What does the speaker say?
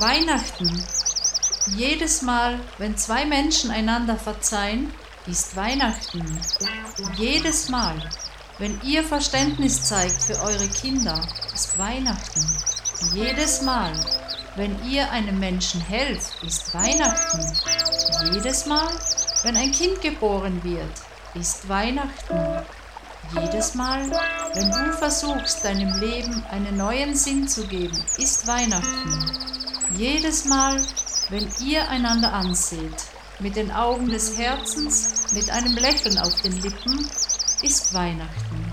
Weihnachten. Jedes Mal, wenn zwei Menschen einander verzeihen, ist Weihnachten. Jedes Mal, wenn ihr Verständnis zeigt für eure Kinder, ist Weihnachten. Jedes Mal, wenn ihr einem Menschen helft, ist Weihnachten. Jedes Mal, wenn ein Kind geboren wird, ist Weihnachten. Jedes Mal, wenn du versuchst, deinem Leben einen neuen Sinn zu geben, ist Weihnachten. Jedes Mal, wenn ihr einander anseht, mit den Augen des Herzens, mit einem Lächeln auf den Lippen, ist Weihnachten.